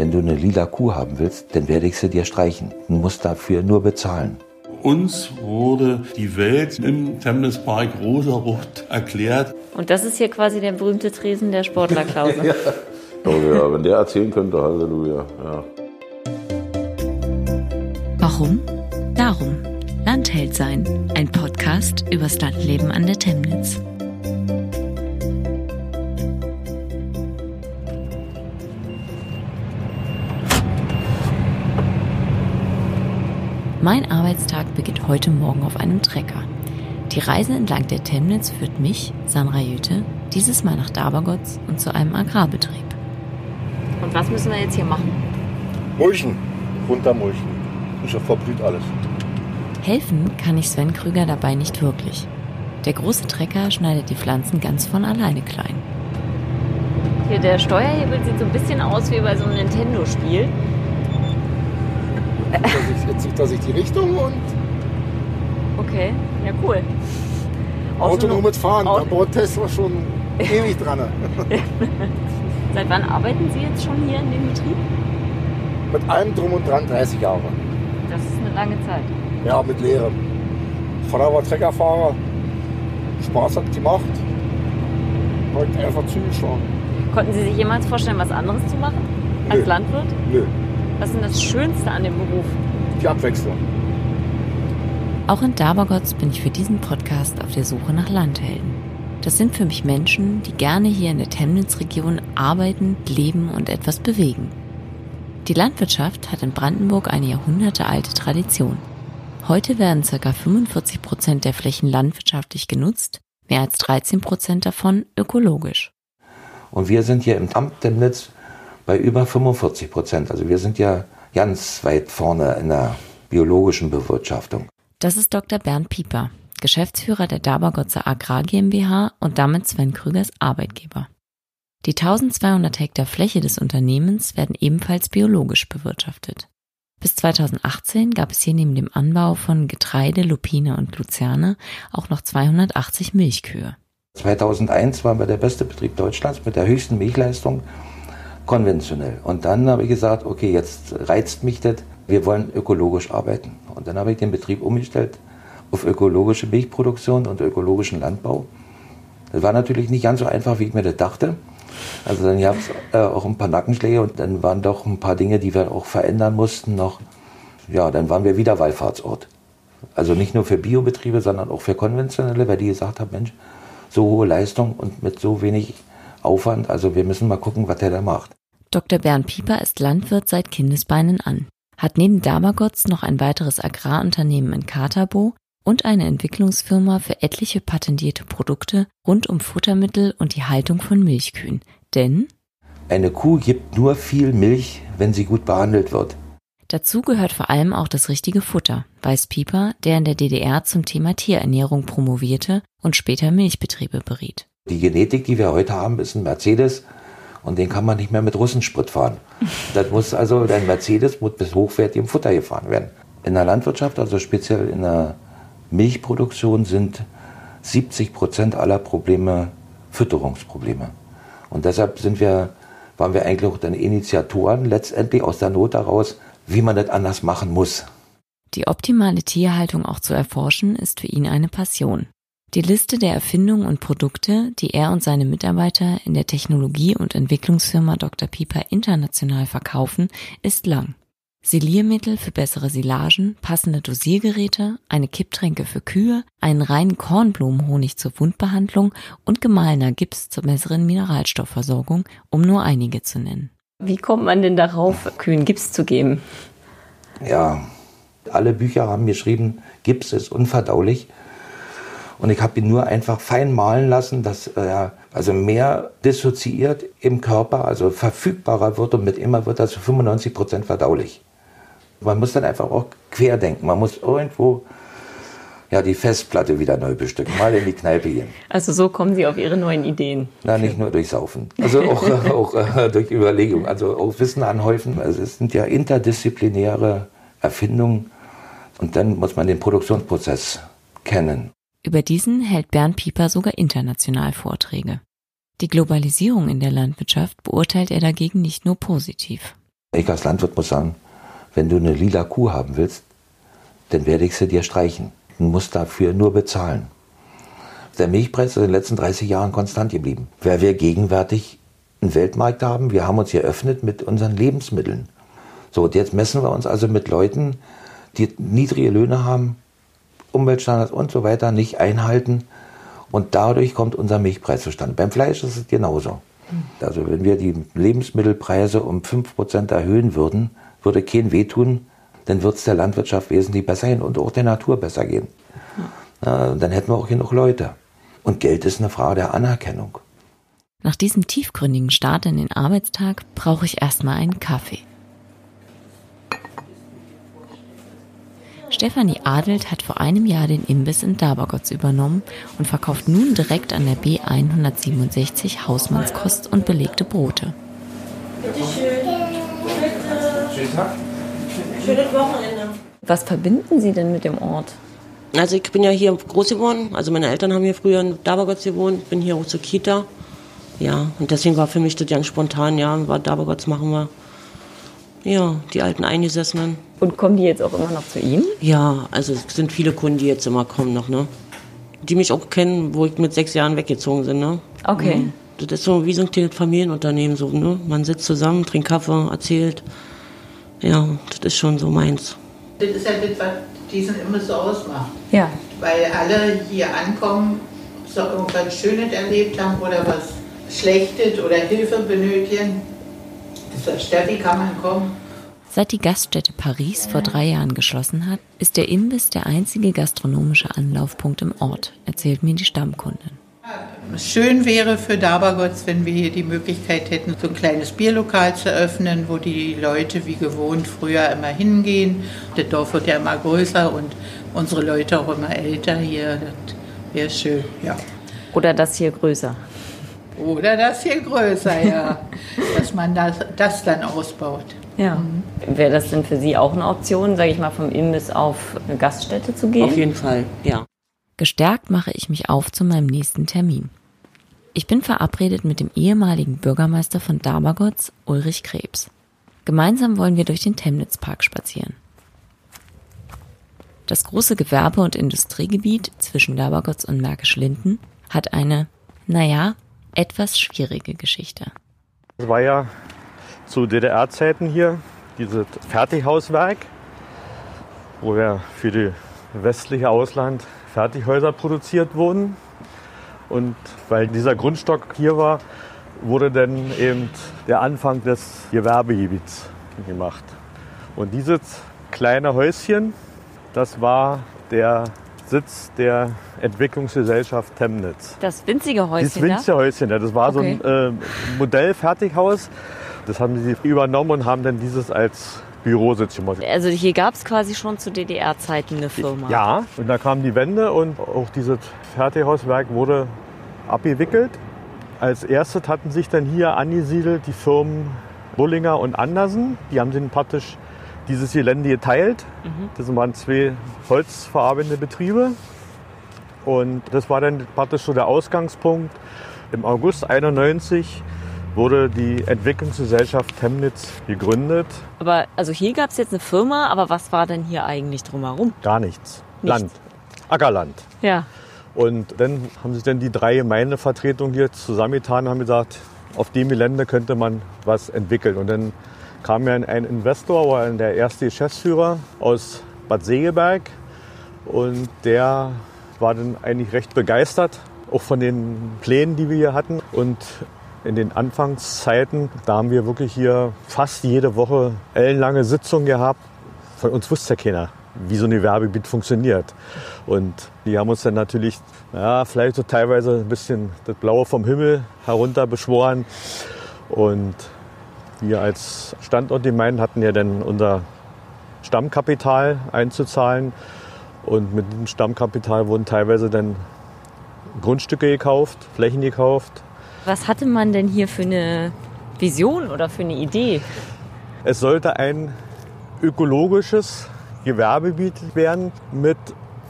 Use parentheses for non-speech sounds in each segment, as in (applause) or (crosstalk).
wenn du eine lila Kuh haben willst, dann werde ich sie dir streichen. Du musst dafür nur bezahlen. Uns wurde die Welt im Chemnitz-Park rosarot erklärt. Und das ist hier quasi der berühmte Tresen der Sportlerklause. (laughs) ja. Oh ja, wenn der erzählen könnte, Halleluja. Ja. Warum? Darum. Landheld sein. Ein Podcast übers Landleben an der Temnitz. Mein Arbeitstag beginnt heute Morgen auf einem Trecker. Die Reise entlang der Temnitz führt mich, Sandra Jüte, dieses Mal nach Dabergotz und zu einem Agrarbetrieb. Und was müssen wir jetzt hier machen? Mulchen, runtermulchen. Ist ja verblüht alles. Helfen kann ich Sven Krüger dabei nicht wirklich. Der große Trecker schneidet die Pflanzen ganz von alleine klein. Hier der Steuerhebel sieht so ein bisschen aus wie bei so einem Nintendo-Spiel. Jetzt sieht er sich die Richtung und. Okay, ja cool. Autonomes Fahren, Auto da baut Tesla schon ewig dran. (laughs) (laughs) Seit wann arbeiten Sie jetzt schon hier in dem Betrieb? Mit allem drum und dran 30 Jahre. Das ist eine lange Zeit. Ja, mit Lehre. Vater war Treckerfahrer. Spaß hat gemacht. Wollte einfach zugeschaut. Konnten Sie sich jemals vorstellen, was anderes zu machen? Als Nö. Landwirt? Nö. Was ist denn das Schönste an dem Beruf? Die Abwechslung. Auch in Dabergotz bin ich für diesen Podcast auf der Suche nach Landhelden. Das sind für mich Menschen, die gerne hier in der Temnitz-Region arbeiten, leben und etwas bewegen. Die Landwirtschaft hat in Brandenburg eine jahrhundertealte Tradition. Heute werden ca. 45 Prozent der Flächen landwirtschaftlich genutzt, mehr als 13 Prozent davon ökologisch. Und wir sind hier im Amt Temnitz bei über 45 Prozent. Also wir sind ja ganz weit vorne in der biologischen Bewirtschaftung. Das ist Dr. Bernd Pieper, Geschäftsführer der Dabergotzer Agrar GmbH und damit Sven Krügers Arbeitgeber. Die 1200 Hektar Fläche des Unternehmens werden ebenfalls biologisch bewirtschaftet. Bis 2018 gab es hier neben dem Anbau von Getreide, Lupine und Luzerne auch noch 280 Milchkühe. 2001 waren wir der beste Betrieb Deutschlands mit der höchsten Milchleistung konventionell. Und dann habe ich gesagt, okay, jetzt reizt mich das, wir wollen ökologisch arbeiten. Und dann habe ich den Betrieb umgestellt auf ökologische Milchproduktion und ökologischen Landbau. Das war natürlich nicht ganz so einfach, wie ich mir das dachte. Also dann gab es äh, auch ein paar Nackenschläge und dann waren doch ein paar Dinge, die wir auch verändern mussten noch. Ja, dann waren wir wieder Wallfahrtsort. Also nicht nur für Biobetriebe, sondern auch für konventionelle, weil die gesagt haben, Mensch, so hohe Leistung und mit so wenig Aufwand, also wir müssen mal gucken, was der da macht. Dr. Bernd Pieper ist Landwirt seit Kindesbeinen an, hat neben Dabergotz noch ein weiteres Agrarunternehmen in Katerbo und eine Entwicklungsfirma für etliche patentierte Produkte rund um Futtermittel und die Haltung von Milchkühen. Denn eine Kuh gibt nur viel Milch, wenn sie gut behandelt wird. Dazu gehört vor allem auch das richtige Futter, weiß Pieper, der in der DDR zum Thema Tierernährung promovierte und später Milchbetriebe beriet. Die Genetik, die wir heute haben, ist ein Mercedes und den kann man nicht mehr mit Russensprit fahren. Das muss also, dein Mercedes muss bis hochwertigem Futter gefahren werden. In der Landwirtschaft, also speziell in der Milchproduktion, sind 70 Prozent aller Probleme Fütterungsprobleme. Und deshalb sind wir, waren wir eigentlich auch dann Initiatoren, letztendlich aus der Not heraus, wie man das anders machen muss. Die optimale Tierhaltung auch zu erforschen, ist für ihn eine Passion. Die Liste der Erfindungen und Produkte, die er und seine Mitarbeiter in der Technologie- und Entwicklungsfirma Dr. Pieper international verkaufen, ist lang. Siliermittel für bessere Silagen, passende Dosiergeräte, eine Kipptränke für Kühe, einen reinen Kornblumenhonig zur Wundbehandlung und gemahlener Gips zur besseren Mineralstoffversorgung, um nur einige zu nennen. Wie kommt man denn darauf, Kühen Gips zu geben? Ja, alle Bücher haben geschrieben, Gips ist unverdaulich. Und ich habe ihn nur einfach fein malen lassen, dass er also mehr dissoziiert im Körper, also verfügbarer wird und mit immer wird er zu 95 Prozent verdaulich. Man muss dann einfach auch querdenken. Man muss irgendwo ja, die Festplatte wieder neu bestücken, mal in die Kneipe gehen. Also so kommen Sie auf Ihre neuen Ideen. Na, nicht nur durch Saufen. Also auch, (laughs) auch äh, durch Überlegung. Also auch Wissen anhäufen. Also es sind ja interdisziplinäre Erfindungen. Und dann muss man den Produktionsprozess kennen. Über diesen hält Bernd Pieper sogar international Vorträge. Die Globalisierung in der Landwirtschaft beurteilt er dagegen nicht nur positiv. Ich als Landwirt muss sagen, wenn du eine lila Kuh haben willst, dann werde ich sie dir streichen. Du musst dafür nur bezahlen. Der Milchpreis ist in den letzten 30 Jahren konstant geblieben, weil wir gegenwärtig einen Weltmarkt haben. Wir haben uns hier öffnet mit unseren Lebensmitteln. So, und jetzt messen wir uns also mit Leuten, die niedrige Löhne haben, Umweltstandards und so weiter nicht einhalten. Und dadurch kommt unser Milchpreis zustande. Beim Fleisch ist es genauso. Also wenn wir die Lebensmittelpreise um 5% erhöhen würden, würde kein wehtun, dann wird es der Landwirtschaft wesentlich besser gehen und auch der Natur besser gehen. Ja, dann hätten wir auch genug Leute. Und Geld ist eine Frage der Anerkennung. Nach diesem tiefgründigen Start in den Arbeitstag brauche ich erstmal einen Kaffee. Stefanie Adelt hat vor einem Jahr den Imbiss in Dabergotz übernommen und verkauft nun direkt an der B167 Hausmannskost und belegte Brote. Bitte schön. Schönen Tag. Schönes Wochenende. Was verbinden Sie denn mit dem Ort? Also ich bin ja hier groß geworden. Also meine Eltern haben hier früher in Dabergotz gewohnt. Bin hier auch zur Kita. Ja, und deswegen war für mich das ganz spontan, ja, war Dabergotz machen wir. Ja, die alten Eingesessenen. Und kommen die jetzt auch immer noch zu Ihnen? Ja, also es sind viele Kunden, die jetzt immer kommen noch, ne? Die mich auch kennen, wo ich mit sechs Jahren weggezogen bin, ne? Okay. Mhm. Das ist so wie so ein Familienunternehmen, so, ne? Man sitzt zusammen, trinkt Kaffee, erzählt. Ja, das ist schon so meins. Das ist ja das, was diesen immer so ausmacht. Ja. Weil alle hier ankommen, so irgendwas Schönes erlebt haben oder was Schlechtes oder Hilfe benötigen. Das Steffi kann man kommen. Seit die Gaststätte Paris vor drei Jahren geschlossen hat, ist der Imbiss der einzige gastronomische Anlaufpunkt im Ort, erzählt mir die Stammkundin. Schön wäre für Dabergotz, wenn wir hier die Möglichkeit hätten, so ein kleines Bierlokal zu öffnen, wo die Leute wie gewohnt früher immer hingehen. Das Dorf wird ja immer größer und unsere Leute auch immer älter hier. Das wäre schön, ja. Oder das hier größer. Oder das hier größer, ja. (laughs) Dass man das, das dann ausbaut. Ja. Wäre das denn für Sie auch eine Option, sage ich mal, vom Imbiss auf eine Gaststätte zu gehen? Auf jeden Fall, ja. Gestärkt mache ich mich auf zu meinem nächsten Termin. Ich bin verabredet mit dem ehemaligen Bürgermeister von Dabergotz, Ulrich Krebs. Gemeinsam wollen wir durch den Temnitzpark spazieren. Das große Gewerbe- und Industriegebiet zwischen Dabergotz und Märkisch-Linden hat eine, naja, etwas schwierige Geschichte. Es war ja zu DDR-Zeiten hier dieses Fertighauswerk, wo wir für die westliche Ausland Fertighäuser produziert wurden. Und weil dieser Grundstock hier war, wurde dann eben der Anfang des Gewerbegebiets gemacht. Und dieses kleine Häuschen, das war der Sitz der Entwicklungsgesellschaft Temnitz. Das winzige Häuschen Dieses winzige Häuschen, ja, das war Okay. so ein äh, Modellfertighaus. Das haben sie übernommen und haben dann dieses als Bürositz gemacht. da? Also hier gab es quasi schon zu DDR-Zeiten eine Firma. Ja, und da kam die Wende und auch dieses Fertighauswerk wurde abgewickelt. Als erstes hatten sich dann hier angesiedelt die Firmen Bullinger und Andersen. Die haben sich praktisch dieses Gelände geteilt. Das waren zwei holzverarbeitende Betriebe. Und das war dann praktisch so der Ausgangspunkt. Im August 91 wurde die Entwicklungsgesellschaft Temnitz gegründet. Aber also hier gab es jetzt eine Firma, aber was war denn hier eigentlich drumherum? Gar nichts. Nichts. Land. Ackerland. Ja. Und dann haben sich dann die drei Gemeindevertretungen hier zusammengetan und haben gesagt, auf dem Gelände könnte man was entwickeln. Und dann kam ja ein Investor, war der erste Geschäftsführer aus Bad Segeberg. Und der war dann eigentlich recht begeistert, auch von den Plänen, die wir hier hatten. Und in den Anfangszeiten, da haben wir wirklich hier fast jede Woche ellenlange Sitzungen gehabt. Von uns wusste ja keiner, wie so ein Gewerbegebiet funktioniert. Und die haben uns dann natürlich, ja, vielleicht so teilweise ein bisschen das Blaue vom Himmel herunter beschworen. Und wir als Standortgemeinde hatten ja dann unser Stammkapital einzuzahlen. Und mit dem Stammkapital wurden teilweise dann Grundstücke gekauft, Flächen gekauft. Was hatte man denn hier für eine Vision oder für eine Idee? Es sollte ein ökologisches Gewerbegebiet werden mit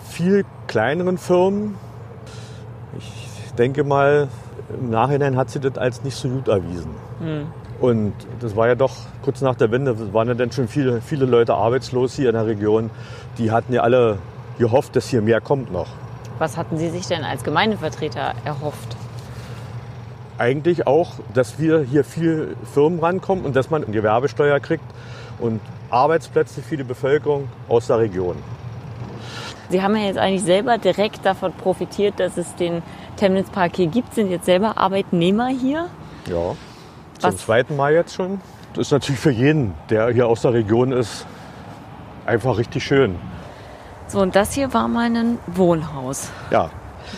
viel kleineren Firmen. Ich denke mal, im Nachhinein hat sie das als nicht so gut erwiesen. Und das war ja doch kurz nach der Wende, waren ja dann schon viele, viele Leute arbeitslos hier in der Region. Die hatten ja alle gehofft, dass hier mehr kommt noch. Was hatten Sie sich denn als Gemeindevertreter erhofft? Eigentlich auch, dass wir hier viel Firmen rankommen und dass man Gewerbesteuer kriegt und Arbeitsplätze für die Bevölkerung aus der Region. Sie haben ja jetzt eigentlich selber direkt davon profitiert, dass es den Temnitz Park hier gibt, sind jetzt selber Arbeitnehmer hier. Ja, zum Was? zweiten Mal jetzt schon. Das ist natürlich für jeden, der hier aus der Region ist, einfach richtig schön. So, und das hier war mal ein Wohnhaus. Ja.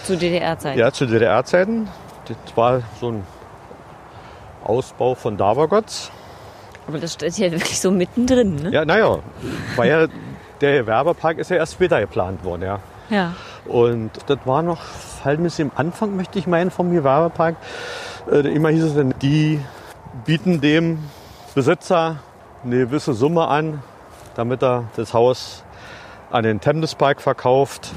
Zu DDR-Zeiten? Ja, zu DDR-Zeiten. Das war so ein Ausbau von Davergotz. Aber das steht hier wirklich so mittendrin, ne? Ja, naja, weil ja der Werbepark ist ja erst später geplant worden, ja. Ja. Und das war noch, ein bisschen am Anfang, möchte ich meinen, vom Gewerbepark. Äh, immer hieß es dann, die bieten dem Besitzer eine gewisse Summe an, damit er das Haus an den Temnespark verkauft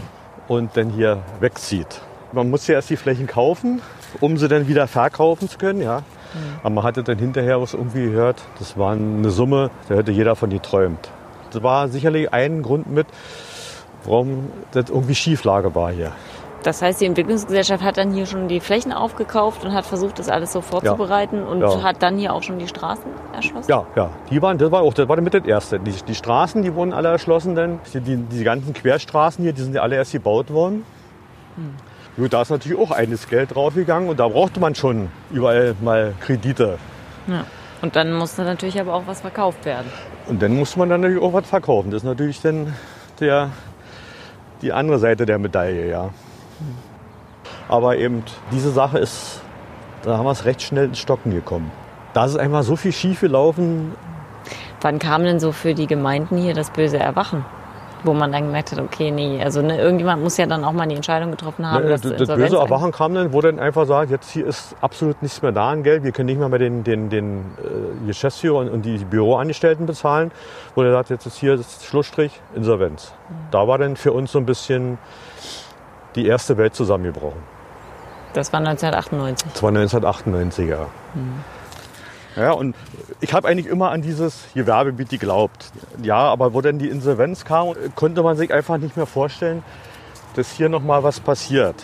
und dann hier wegzieht. Man muss ja erst die Flächen kaufen, um sie dann wieder verkaufen zu können, ja. Aber man hatte dann hinterher was irgendwie gehört, das war eine Summe, da hätte jeder von die träumt. Das war sicherlich ein Grund mit, warum das irgendwie Schieflage war hier. Das heißt, die Entwicklungsgesellschaft hat dann hier schon die Flächen aufgekauft und hat versucht, das alles so vorzubereiten ja. und ja. hat dann hier auch schon die Straßen erschlossen? Ja, ja. Die waren, das war auch, das war mit das Erste. Die, die Straßen, die wurden alle erschlossen dann. Die, die, die ganzen Querstraßen hier, die sind ja alle erst gebaut worden. Hm. Nur da ist natürlich auch eines Geld draufgegangen und da brauchte man schon überall mal Kredite. Ja. Und dann musste natürlich aber auch was verkauft werden. Und dann muss man dann natürlich auch was verkaufen. Das ist natürlich dann der, die andere Seite der Medaille, ja. Aber eben diese Sache ist, da haben wir es recht schnell ins Stocken gekommen. Da ist einfach so viel schief gelaufen. Wann kam denn so für die Gemeinden hier das böse Erwachen? Wo man dann gemerkt hat, okay, nee, also ne, irgendjemand muss ja dann auch mal die Entscheidung getroffen haben. Ne, das, das böse Erwachen kam dann, wo dann einfach sagt, jetzt hier ist absolut nichts mehr da an Geld, wir können nicht mehr, mehr den, den, den äh, Geschäftsführer und, und, die Büroangestellten bezahlen. Wo er sagt, jetzt ist hier das Schlussstrich, Insolvenz. Mhm. Da war dann für uns so ein bisschen die erste Welt zusammengebrochen. Das war 1998. Das war 1998, ja. Mhm. Ja, und ich habe eigentlich immer an dieses Gewerbegebiet geglaubt. Ja, aber wo dann die Insolvenz kam, konnte man sich einfach nicht mehr vorstellen, dass hier noch mal was passiert.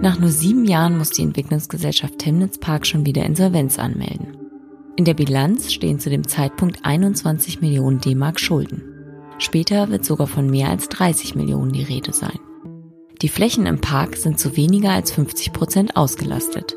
Nach nur sieben Jahren muss die Entwicklungsgesellschaft Temnitz Park schon wieder Insolvenz anmelden. In der Bilanz stehen zu dem Zeitpunkt 21 Millionen D-Mark Schulden. Später wird sogar von mehr als 30 Millionen die Rede sein. Die Flächen im Park sind zu weniger als 50 Prozent ausgelastet.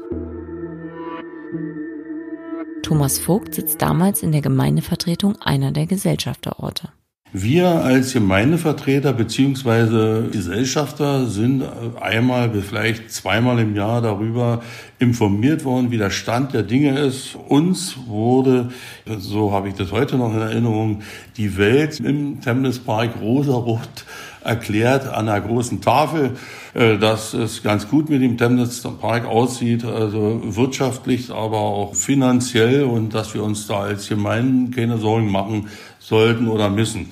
Thomas Vogt sitzt damals in der Gemeindevertretung einer der Gesellschafterorte. Wir als Gemeindevertreter bzw. Gesellschafter sind einmal vielleicht zweimal im Jahr darüber informiert worden, wie der Stand der Dinge ist. Uns wurde, so habe ich das heute noch in Erinnerung, die Welt im Temnis Park rosarot erklärt an einer großen Tafel, äh, dass es ganz gut mit dem Temnitz Park aussieht, also wirtschaftlich, aber auch finanziell und dass wir uns da als Gemeinden keine Sorgen machen sollten oder müssen.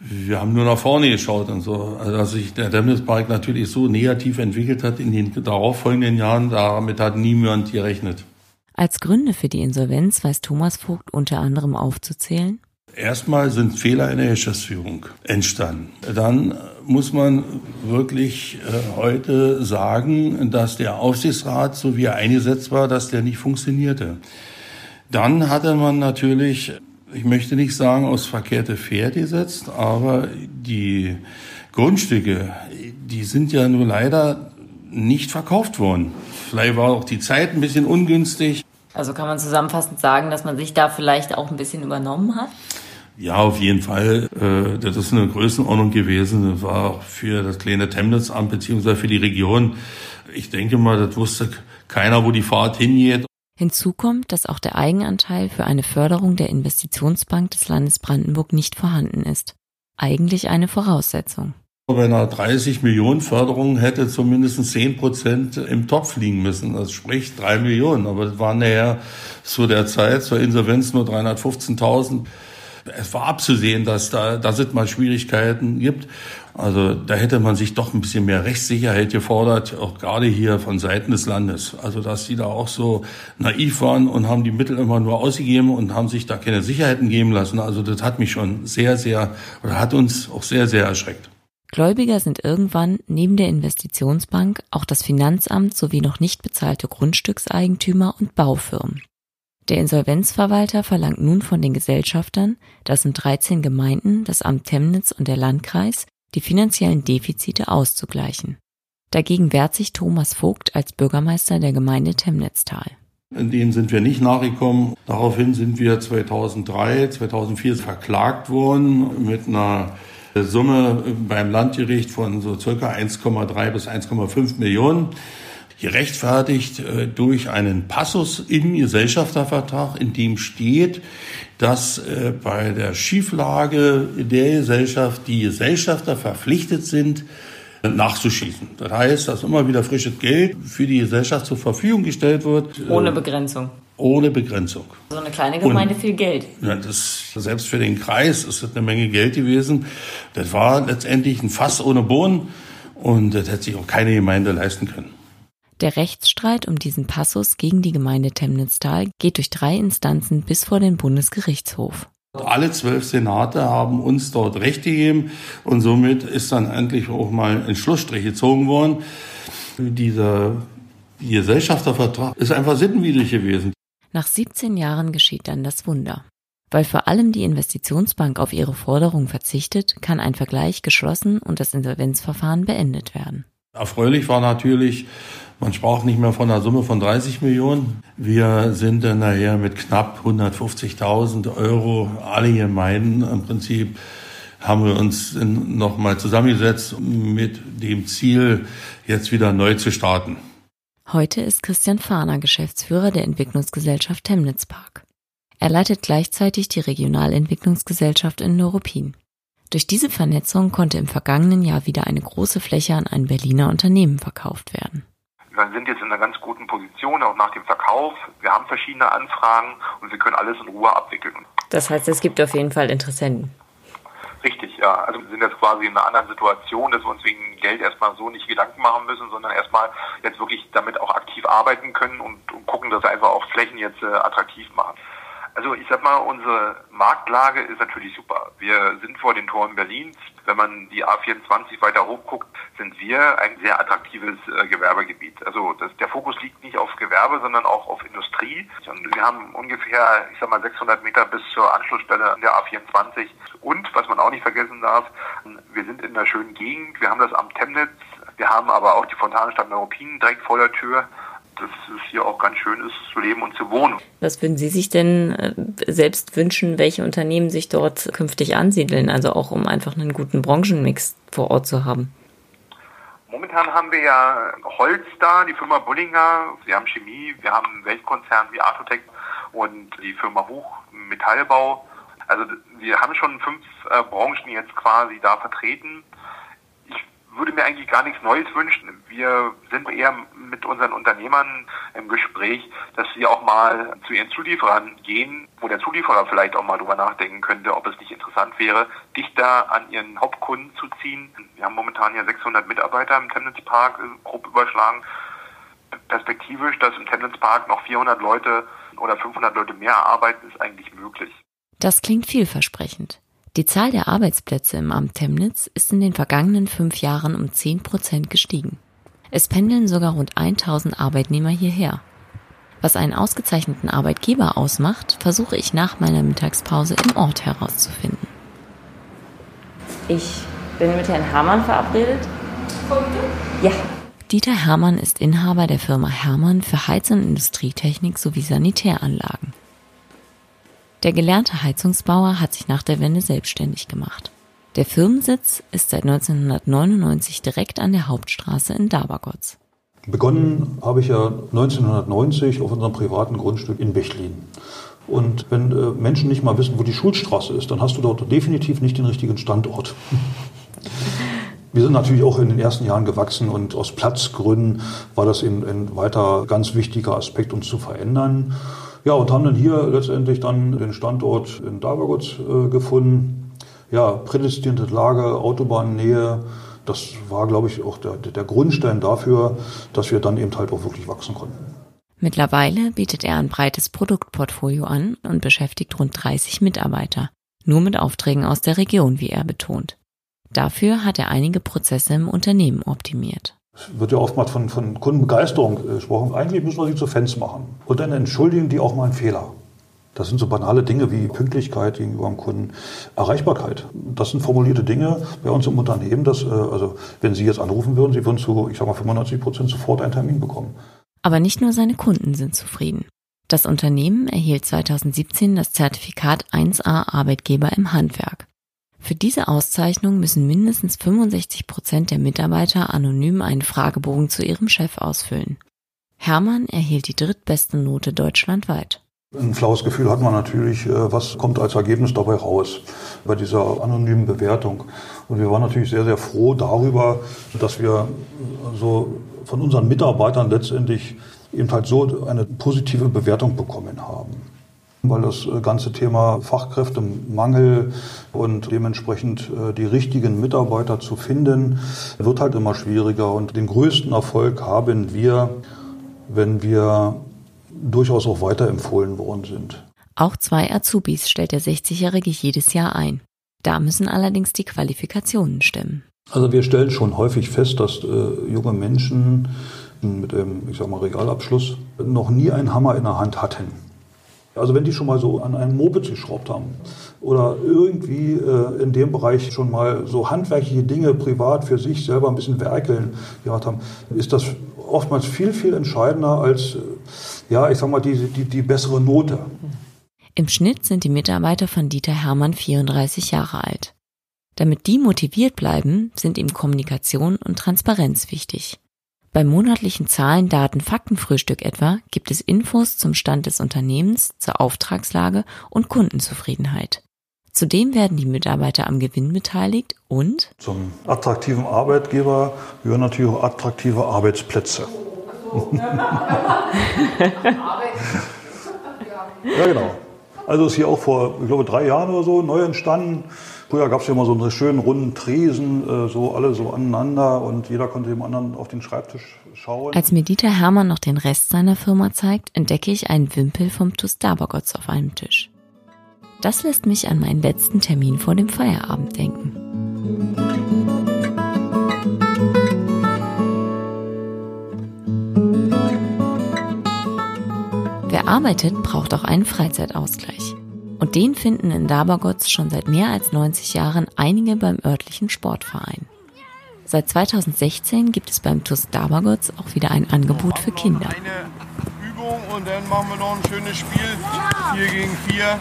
Wir haben nur nach vorne geschaut und so. Also, dass sich der Temnitz Park natürlich so negativ entwickelt hat in den darauffolgenden Jahren, damit hat niemand gerechnet. Als Gründe für die Insolvenz weiß Thomas Vogt unter anderem aufzuzählen Erstmal sind Fehler in der Geschäftsführung entstanden. Dann muss man wirklich äh, heute sagen, dass der Aufsichtsrat, so wie er eingesetzt war, dass der nicht funktionierte. Dann hatte man natürlich, ich möchte nicht sagen, aus verkehrte Pferd gesetzt, aber die Grundstücke, die sind ja nur leider nicht verkauft worden. Vielleicht war auch die Zeit ein bisschen ungünstig. Also kann man zusammenfassend sagen, dass man sich da vielleicht auch ein bisschen übernommen hat? Ja, auf jeden Fall. Äh, das ist eine Größenordnung gewesen. Das war auch für das kleine Temnitzamt beziehungsweise für die Region. Ich denke mal, das wusste keiner, wo die Fahrt hingeht. Hinzu kommt, dass auch der Eigenanteil für eine Förderung der Investitionsbank des Landes Brandenburg nicht vorhanden ist. Eigentlich eine Voraussetzung. Bei einer 30 Millionen Förderung hätte zumindest 10 Prozent im Topf liegen müssen. Das spricht drei Millionen. Aber das waren nachher zu der Zeit zur Insolvenz nur 315.000. Es war abzusehen, dass da, dass es mal Schwierigkeiten gibt. Also da hätte man sich doch ein bisschen mehr Rechtssicherheit gefordert, auch gerade hier von Seiten des Landes. Also dass die da auch so naiv waren und haben die Mittel immer nur ausgegeben und haben sich da keine Sicherheiten geben lassen. Also das hat mich schon sehr, sehr oder hat uns auch sehr, sehr erschreckt. Gläubiger sind irgendwann neben der Investitionsbank auch das Finanzamt sowie noch nicht bezahlte Grundstückseigentümer und Baufirmen. Der Insolvenzverwalter verlangt nun von den Gesellschaftern, das sind 13 Gemeinden, das Amt Temnitz und der Landkreis, die finanziellen Defizite auszugleichen. Dagegen wehrt sich Thomas Vogt als Bürgermeister der Gemeinde Temnitztal. In denen sind wir nicht nachgekommen. Daraufhin sind wir 2003, 2004 verklagt worden mit einer Summe beim Landgericht von so circa 1,3 bis 1,5 Millionen. Gerechtfertigt äh, durch einen Passus im Gesellschaftervertrag, in dem steht, dass äh, bei der Schieflage der Gesellschaft die Gesellschafter verpflichtet sind, nachzuschießen. Das heißt, dass immer wieder frisches Geld für die Gesellschaft zur Verfügung gestellt wird. Ohne Begrenzung ohne Begrenzung. So eine kleine Gemeinde und, viel Geld. Ja, das, selbst für den Kreis ist das eine Menge Geld gewesen. Das war letztendlich ein Fass ohne Boden und das hätte sich auch keine Gemeinde leisten können. Der Rechtsstreit um diesen Passus gegen die Gemeinde Temnitztal geht durch drei Instanzen bis vor den Bundesgerichtshof. Alle zwölf Senate haben uns dort Recht gegeben und somit ist dann endlich auch mal ein Schlussstrich gezogen worden. Dieser Gesellschaftervertrag ist einfach sittenwidrig gewesen. Nach 17 Jahren geschieht dann das Wunder. Weil vor allem die Investitionsbank auf ihre Forderung verzichtet, kann ein Vergleich geschlossen und das Insolvenzverfahren beendet werden. Erfreulich war natürlich, man sprach nicht mehr von einer Summe von 30 Millionen. Wir sind dann nachher mit knapp 150.000 Euro alle Gemeinden im Prinzip haben wir uns nochmal zusammengesetzt mit dem Ziel, jetzt wieder neu zu starten. Heute ist Christian Fahner Geschäftsführer der Entwicklungsgesellschaft Temnitz Park. Er leitet gleichzeitig die Regionalentwicklungsgesellschaft in Neuruppin. Durch diese Vernetzung konnte im vergangenen Jahr wieder eine große Fläche an ein Berliner Unternehmen verkauft werden. Wir sind jetzt in einer ganz guten Position, auch nach dem Verkauf. Wir haben verschiedene Anfragen und wir können alles in Ruhe abwickeln. Das heißt, es gibt auf jeden Fall Interessenten. Richtig, ja. Also wir sind jetzt quasi in einer anderen Situation, dass wir uns wegen Geld erstmal so nicht Gedanken machen müssen, sondern erstmal jetzt wirklich damit auch aktiv arbeiten können und, und gucken, dass wir einfach auch Flächen jetzt äh, attraktiv machen. Also ich sag mal, unsere Marktlage ist natürlich super. Wir sind vor den Toren Berlins. Wenn man die A24 weiter hoch guckt, sind wir ein sehr attraktives äh, Gewerbegebiet. Also das, der Fokus liegt nicht auf Gewerbe, sondern auch auf Industrie. Und wir haben ungefähr, ich sag mal, 600 Meter bis zur Anschlussstelle an der A24. Und was man auch nicht vergessen darf, wir sind in einer schönen Gegend. Wir haben das Amt Temnitz. Wir haben aber auch die Fontanenstadt Neuruppin direkt vor der Tür dass es hier auch ganz schön ist zu leben und zu wohnen. Was würden Sie sich denn äh, selbst wünschen, welche Unternehmen sich dort künftig ansiedeln, also auch um einfach einen guten Branchenmix vor Ort zu haben? Momentan haben wir ja Holz da, die Firma Bullinger, wir haben Chemie, wir haben Weltkonzern wie Artotec und die Firma Huch Metallbau. Also wir haben schon fünf äh, Branchen jetzt quasi da vertreten würde mir eigentlich gar nichts Neues wünschen. Wir sind eher mit unseren Unternehmern im Gespräch, dass sie auch mal zu ihren Zulieferern gehen, wo der Zulieferer vielleicht auch mal drüber nachdenken könnte, ob es nicht interessant wäre, dichter an ihren Hauptkunden zu ziehen. Wir haben momentan ja 600 Mitarbeiter im Temnitz Park, äh, grob überschlagen. Perspektivisch, dass im Temnitz Park noch 400 Leute oder 500 Leute mehr arbeiten, ist eigentlich möglich. Das klingt vielversprechend. Die Zahl der Arbeitsplätze im Amt Temnitz ist in den vergangenen fünf Jahren um 10 Prozent gestiegen. Es pendeln sogar rund 1000 Arbeitnehmer hierher. Was einen ausgezeichneten Arbeitgeber ausmacht, versuche ich nach meiner Mittagspause im Ort herauszufinden. Ich bin mit Herrn Hermann verabredet. Ja. Dieter Hermann ist Inhaber der Firma Hermann für Heiz- und Industrietechnik sowie Sanitäranlagen. Der gelernte Heizungsbauer hat sich nach der Wende selbstständig gemacht. Der Firmensitz ist seit 1999 direkt an der Hauptstraße in Dabergotz. Begonnen habe ich ja 1990 auf unserem privaten Grundstück in Bechlin. Und wenn äh, Menschen nicht mal wissen, wo die Schulstraße ist, dann hast du dort definitiv nicht den richtigen Standort. (laughs) Wir sind natürlich auch in den ersten Jahren gewachsen und aus Platzgründen war das ein weiter ganz wichtiger Aspekt, uns zu verändern. Ja, und haben dann hier letztendlich dann den Standort in Dabergotz äh, gefunden. Ja, prädestinierte Lage, Autobahnnähe. Das war, glaube ich, auch der, der Grundstein dafür, dass wir dann eben halt auch wirklich wachsen konnten. Mittlerweile bietet er ein breites Produktportfolio an und beschäftigt rund 30 Mitarbeiter. Nur mit Aufträgen aus der Region, wie er betont. Dafür hat er einige Prozesse im Unternehmen optimiert. Wird ja oftmals von, von Kundenbegeisterung äh, gesprochen. Eigentlich müssen wir sie zu Fans machen. Und dann entschuldigen die auch mal einen Fehler. Das sind so banale Dinge wie Pünktlichkeit gegenüber dem Kunden, Erreichbarkeit. Das sind formulierte Dinge bei uns im Unternehmen, dass, äh, also wenn Sie jetzt anrufen würden, Sie würden zu, ich sag mal, 95 Prozent sofort einen Termin bekommen. Aber nicht nur seine Kunden sind zufrieden. Das Unternehmen erhielt 2017 das Zertifikat 1A Arbeitgeber im Handwerk. Für diese Auszeichnung müssen mindestens 65 Prozent der Mitarbeiter anonym einen Fragebogen zu ihrem Chef ausfüllen. Hermann erhielt die drittbeste Note deutschlandweit. Ein flaues Gefühl hat man natürlich, äh, was kommt als Ergebnis dabei raus bei dieser anonymen Bewertung. Und wir waren natürlich sehr, sehr froh darüber, dass wir so von unseren Mitarbeitern letztendlich eben halt so eine positive Bewertung bekommen haben weil das äh, ganze Thema Fachkräftemangel und dementsprechend äh, die richtigen Mitarbeiter zu finden, wird halt immer schwieriger. Und den größten Erfolg haben wir, wenn wir durchaus auch weiterempfohlen worden sind. Auch zwei Azubis stellt der 60-Jährige jedes Jahr ein. Da müssen allerdings die Qualifikationen stimmen. Also wir stellen schon häufig fest, dass äh, junge Menschen mit dem, ich sag mal, Regalabschluss noch nie einen Hammer in der Hand hatten. Also wenn die schon mal so an einem Moped geschraubt haben oder irgendwie äh, in dem Bereich schon mal so handwerkliche Dinge privat für sich selber ein bisschen werkeln gemacht haben, ist das oftmals viel, viel entscheidender als, äh, ja, ich sag mal, die, die, die bessere Note. Im Schnitt sind die Mitarbeiter von Dieter Hermann 34 Jahre alt. Damit die motiviert bleiben, sind ihm Kommunikation und Transparenz wichtig. Beim monatlichen Zahlen, Daten, Faktenfrühstück etwa gibt es Infos zum Stand des Unternehmens, zur Auftragslage und Kundenzufriedenheit. Zudem werden die Mitarbeiter am Gewinn beteiligt und zum attraktiven Arbeitgeber gehören natürlich auch attraktive Arbeitsplätze. (laughs) ja, genau. Also ist hier auch vor, ich glaube, drei Jahren oder so neu entstanden. Früher gab es ja immer so einen schönen runden Tresen, äh, so alle so aneinander und jeder konnte dem anderen auf den Schreibtisch schauen. Als mir Dieter Hermann noch den Rest seiner Firma zeigt, entdecke ich einen Wimpel vom Tustabergotz auf einem Tisch. Das lässt mich an meinen letzten Termin vor dem Feierabend denken. Wer arbeitet, braucht auch einen Freizeitausgleich. Und den finden in Dabergotz schon seit mehr als 90 Jahren einige beim örtlichen Sportverein. Seit 2016 gibt es beim TUS Dabergotz auch wieder ein Angebot für Kinder. Eine Übung und dann machen wir noch ein schönes Spiel. Vier gegen vier.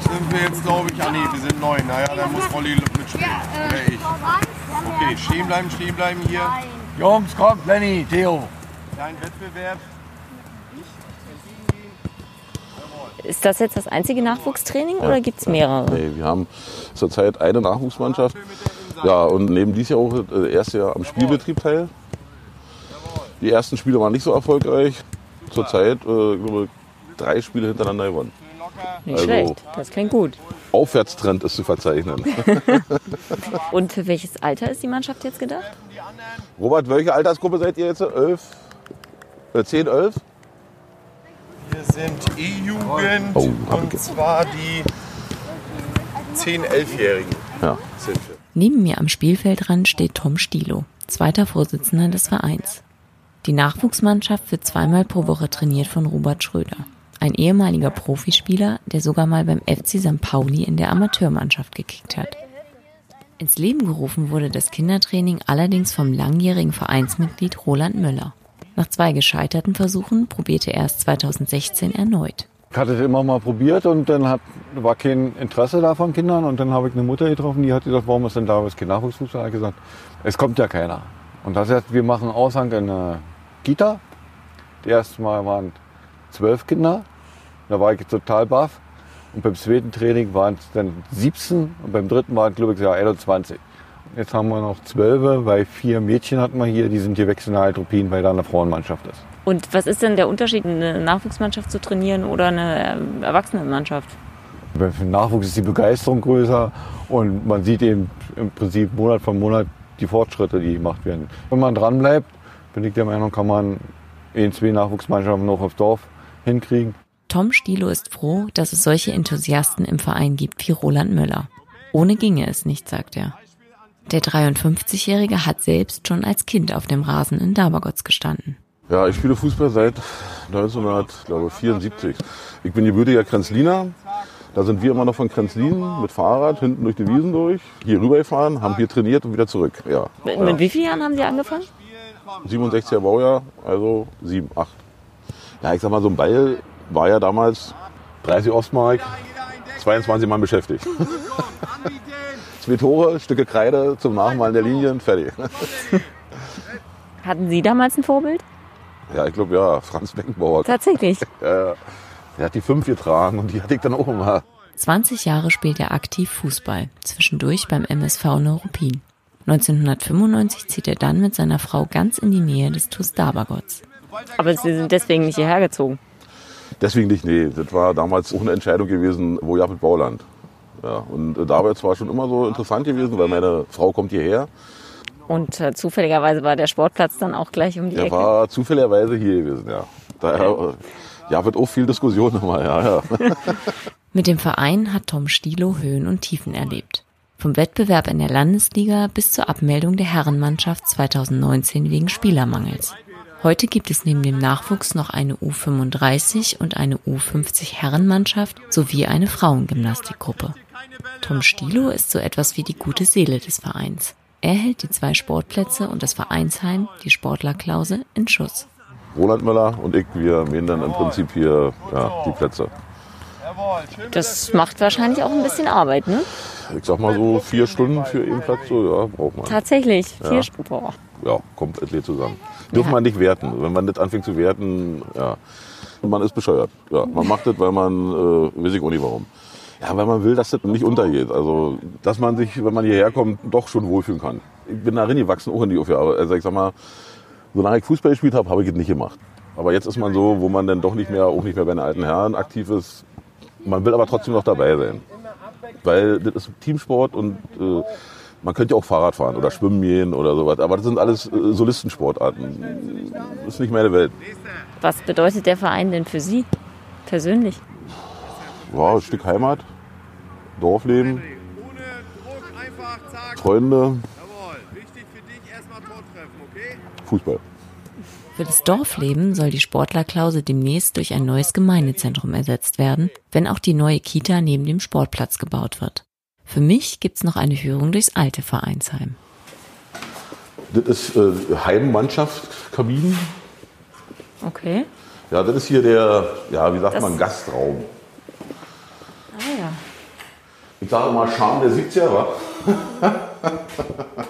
Sind wir jetzt, glaube ich, ah nee, wir sind neun. Naja, dann muss Rolli mitspielen. Oder ich. Okay, stehen bleiben, stehen bleiben hier. Jungs, kommt, Lenny, Theo. Kleinen Wettbewerb. Ist das jetzt das einzige Nachwuchstraining ja. oder gibt es mehrere? Nee, wir haben zurzeit eine Nachwuchsmannschaft. Ja, und nehmen dieses Jahr auch das erste Jahr am Spielbetrieb teil. Die ersten Spiele waren nicht so erfolgreich. Zurzeit, äh, drei Spiele hintereinander gewonnen. Nicht also, schlecht, das klingt gut. Aufwärtstrend ist zu verzeichnen. (laughs) und für welches Alter ist die Mannschaft jetzt gedacht? Robert, welche Altersgruppe seid ihr jetzt? Elf? Äh, 10, 11? Wir sind E-Jugend oh, und zwar die 10-, 11-Jährigen ja. Neben mir am Spielfeldrand steht Tom Stilo, zweiter Vorsitzender des Vereins. Die Nachwuchsmannschaft wird zweimal pro Woche trainiert von Robert Schröder, ein ehemaliger Profispieler, der sogar mal beim FC St. Pauli in der Amateurmannschaft gekickt hat. Ins Leben gerufen wurde das Kindertraining allerdings vom langjährigen Vereinsmitglied Roland Möller. Nach zwei gescheiterten Versuchen probierte er es 2016 erneut. Ich hatte es immer mal probiert und dann hat, war kein Interesse da von Kindern. Und dann habe ich eine Mutter getroffen, die hat gesagt, warum ist denn da was kein Nachwuchsfußball? Ich gesagt, es kommt ja keiner. Und das heißt, wir machen Aushang in einer Kita. Das erste Mal waren zwölf Kinder. Da war ich total baff. Und beim zweiten Training waren es dann 17 und beim dritten waren, glaube ich, 21. Jetzt haben wir noch zwölf, weil vier Mädchen hatten wir hier, die sind gewechselt nach Altruppin, weil da eine Frauenmannschaft ist. Und was ist denn der Unterschied, eine Nachwuchsmannschaft zu trainieren oder eine ähm, Erwachsenenmannschaft? Für den Nachwuchs ist die Begeisterung größer und man sieht eben im Prinzip Monat für Monat die Fortschritte, die gemacht werden. Wenn man dranbleibt, bin ich der Meinung, kann man ein, zwei Nachwuchsmannschaften noch aufs Dorf hinkriegen. Tom Stilo ist froh, dass es solche Enthusiasten im Verein gibt wie Roland Müller. Ohne ginge es nicht, sagt er. Der 53-Jährige hat selbst schon als Kind auf dem Rasen in Dabergotz gestanden. Ja, ich spiele Fußball seit 1974. Ich bin gebürtiger Krenzliner. Da sind wir immer noch von Krenzlin mit Fahrrad hinten durch die Wiesen durch, hier rübergefahren, haben hier trainiert und wieder zurück. Ja. Mit, ja. mit wie vielen Jahren haben Sie angefangen? 67er Baujahr, also 7, 8. Ja, ich sag mal, so ein Ball war ja damals 30 Ostmark, 22 Mann beschäftigt. (laughs) Zwei Tore, Stücke Kreide zum Nachmalen der Linien, fertig. (laughs) Hatten Sie damals ein Vorbild? Ja, ich glaube ja, Franz Beckenbauer. Tatsächlich? (laughs) Ja, ja. Der hat die fünf getragen und die hatte ich dann auch immer. 20 Jahre spielt er aktiv Fußball, zwischendurch beim MSV Neuruppin. 1995 zieht er dann mit seiner Frau ganz in die Nähe des TuS Dabergotz. Aber Sie sind deswegen nicht hierher gezogen? Deswegen nicht, nee. Das war damals auch eine Entscheidung gewesen, wo ja mit Bauland. Ja, und äh, Dabergotz war schon immer so interessant gewesen, weil meine Frau kommt hierher. Und äh, zufälligerweise war der Sportplatz dann auch gleich um die Der Ecke? war zufälligerweise hier gewesen, ja. Daher ja, wird auch viel Diskussion immer, ja, ja. (laughs) Mit dem Verein hat Tom Stilo Höhen und Tiefen erlebt. Vom Wettbewerb in der Landesliga bis zur Abmeldung der Herrenmannschaft 2019 wegen Spielermangels. Heute gibt es neben dem Nachwuchs noch eine U35 und eine U50 Herrenmannschaft sowie eine Frauengymnastikgruppe. Tom Stilo ist so etwas wie die gute Seele des Vereins. Er hält die zwei Sportplätze und das Vereinsheim, die Sportlerklause, in Schuss. Roland Müller und ich, wir mähen dann im Prinzip hier ja, die Plätze. Das macht wahrscheinlich auch ein bisschen Arbeit, ne? Ich sag mal so vier Stunden für einen Platz, so, ja, braucht man. Tatsächlich, vier Ja. Stunden. Boah. Ja, kommt etwas zusammen. Dürfen man nicht werten. Wenn man das anfängt zu werten, ja, man ist bescheuert. Ja, man macht das, weil man, äh, weiß ich auch nicht warum. Ja, weil man will, dass das nicht untergeht. Also, dass man sich, wenn man hierher kommt, doch schon wohlfühlen kann. Ich bin da reingewachsen, auch in die Aufgabe. Also, ich sag mal, solange ich Fußball gespielt habe, habe ich es nicht gemacht. Aber jetzt ist man so, wo man dann doch nicht mehr, auch nicht mehr bei den alten Herren aktiv ist. Man will aber trotzdem noch dabei sein. Weil das ist Teamsport und äh, man könnte ja auch Fahrrad fahren oder schwimmen gehen oder sowas. Aber das sind alles äh, Solistensportarten. Das ist nicht meine Welt. Was bedeutet der Verein denn für Sie persönlich? Wow, ein Stück Heimat, Dorfleben, Freunde, Fußball. Für das Dorfleben soll die Sportlerklause demnächst durch ein neues Gemeindezentrum ersetzt werden, wenn auch die neue Kita neben dem Sportplatz gebaut wird. Für mich gibt's noch eine Führung durchs alte Vereinsheim. Das ist äh, Heimmannschaft, Kabinen. Okay. Ja, das ist hier der, ja, wie sagt Das- man, Gastraum. Ah ja. Ich sage mal Charme der 70er, wa?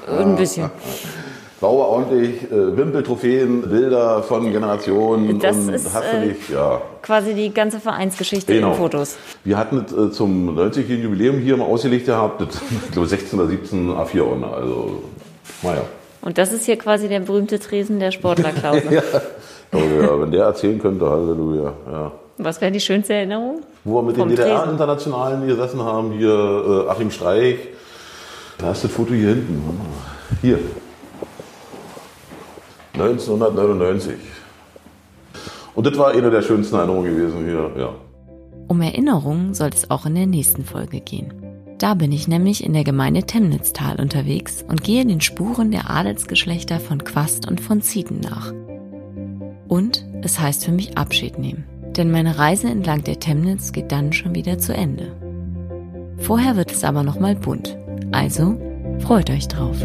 (laughs) Ein bisschen. Sauber, ordentlich, äh, Wimpeltrophäen, Bilder von Generationen Das und ist, hast äh, nicht, ja. Quasi die ganze Vereinsgeschichte Genau. in Fotos. Wir hatten es äh, zum 90-jährigen Jubiläum hier mal ausgelegt gehabt, das, ich glaube 16 oder 17 A4 Ordner, also, naja. Und das ist hier quasi der berühmte Tresen der Sportlerklause. (laughs) ja. Ja, wenn der erzählen könnte, Halleluja, ja. Was wäre die schönste Erinnerung? Wo wir mit den. DDR-Internationalen gesessen haben, hier äh, Achim Streich, da ist das Foto hier hinten. Hier. 1999. Und das war eine der schönsten Erinnerungen gewesen hier, ja. Um Erinnerungen soll es auch in der nächsten Folge gehen. Da bin ich nämlich in der Gemeinde Temnitztal unterwegs und gehe den Spuren der Adelsgeschlechter von Quast und von Zieten nach. Und es heißt für mich Abschied nehmen, denn meine Reise entlang der Temnitz geht dann schon wieder zu Ende. Vorher wird es aber noch mal bunt, also freut euch drauf.